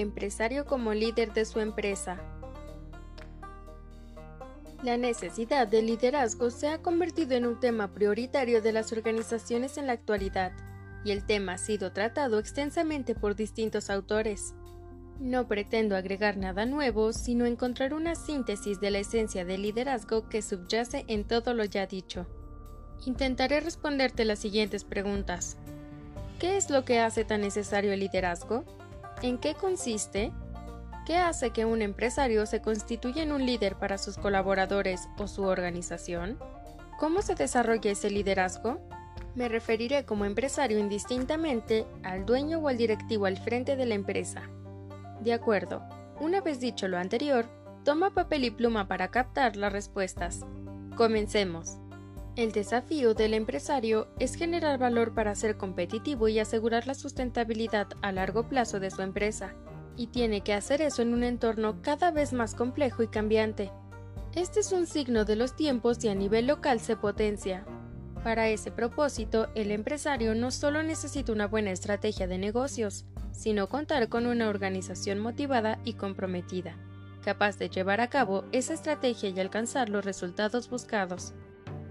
Empresario como líder de su empresa. La necesidad de liderazgo se ha convertido en un tema prioritario de las organizaciones en la actualidad, y el tema ha sido tratado extensamente por distintos autores. No pretendo agregar nada nuevo, sino encontrar una síntesis de la esencia del liderazgo que subyace en todo lo ya dicho. Intentaré responderte las siguientes preguntas. ¿Qué es lo que hace tan necesario el liderazgo? ¿En qué consiste? ¿Qué hace que un empresario se constituya en un líder para sus colaboradores o su organización? ¿Cómo se desarrolla ese liderazgo? Me referiré como empresario indistintamente al dueño o al directivo al frente de la empresa. De acuerdo, una vez dicho lo anterior, toma papel y pluma para captar las respuestas. Comencemos. El desafío del empresario es generar valor para ser competitivo y asegurar la sustentabilidad a largo plazo de su empresa, y tiene que hacer eso en un entorno cada vez más complejo y cambiante. Este es un signo de los tiempos y a nivel local se potencia. Para ese propósito, el empresario no solo necesita una buena estrategia de negocios, sino contar con una organización motivada y comprometida, capaz de llevar a cabo esa estrategia y alcanzar los resultados buscados.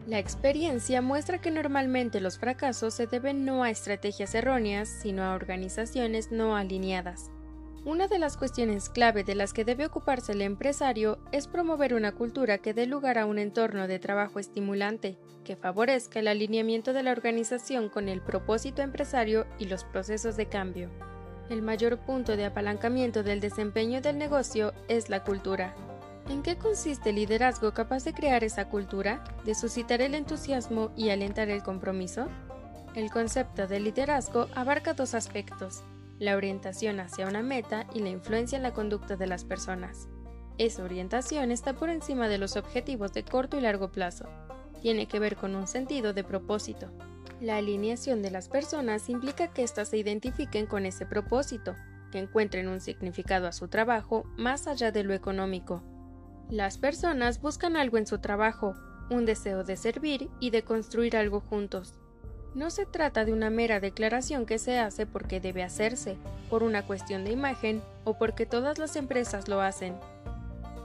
La experiencia muestra que normalmente los fracasos se deben no a estrategias erróneas, sino a organizaciones no alineadas. Una de las cuestiones clave de las que debe ocuparse el empresario es promover una cultura que dé lugar a un entorno de trabajo estimulante, que favorezca el alineamiento de la organización con el propósito empresario y los procesos de cambio. El mayor punto de apalancamiento del desempeño del negocio es la cultura, ¿En qué consiste el liderazgo capaz de crear esa cultura, de suscitar el entusiasmo y alentar el compromiso? El concepto de liderazgo abarca dos aspectos, la orientación hacia una meta y la influencia en la conducta de las personas. Esa orientación está por encima de los objetivos de corto y largo plazo. Tiene que ver con un sentido de propósito. La alineación de las personas implica que éstas se identifiquen con ese propósito, que encuentren un significado a su trabajo más allá de lo económico, las personas buscan algo en su trabajo, un deseo de servir y de construir algo juntos. No se trata de una mera declaración que se hace porque debe hacerse, por una cuestión de imagen o porque todas las empresas lo hacen.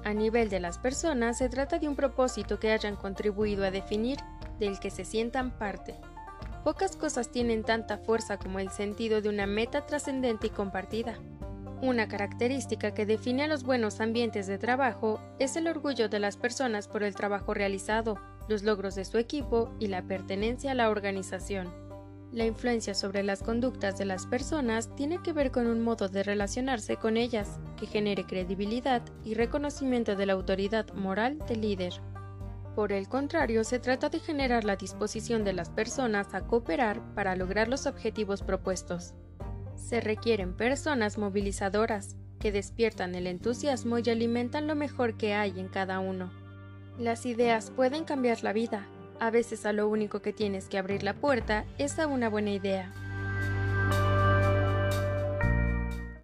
A nivel de las personas se trata de un propósito que hayan contribuido a definir, del que se sientan parte. Pocas cosas tienen tanta fuerza como el sentido de una meta trascendente y compartida. Una característica que define a los buenos ambientes de trabajo es el orgullo de las personas por el trabajo realizado, los logros de su equipo y la pertenencia a la organización. La influencia sobre las conductas de las personas tiene que ver con un modo de relacionarse con ellas que genere credibilidad y reconocimiento de la autoridad moral del líder. Por el contrario, se trata de generar la disposición de las personas a cooperar para lograr los objetivos propuestos. Se requieren personas movilizadoras, que despiertan el entusiasmo y alimentan lo mejor que hay en cada uno. Las ideas pueden cambiar la vida. A veces a lo único que tienes que abrir la puerta es a una buena idea.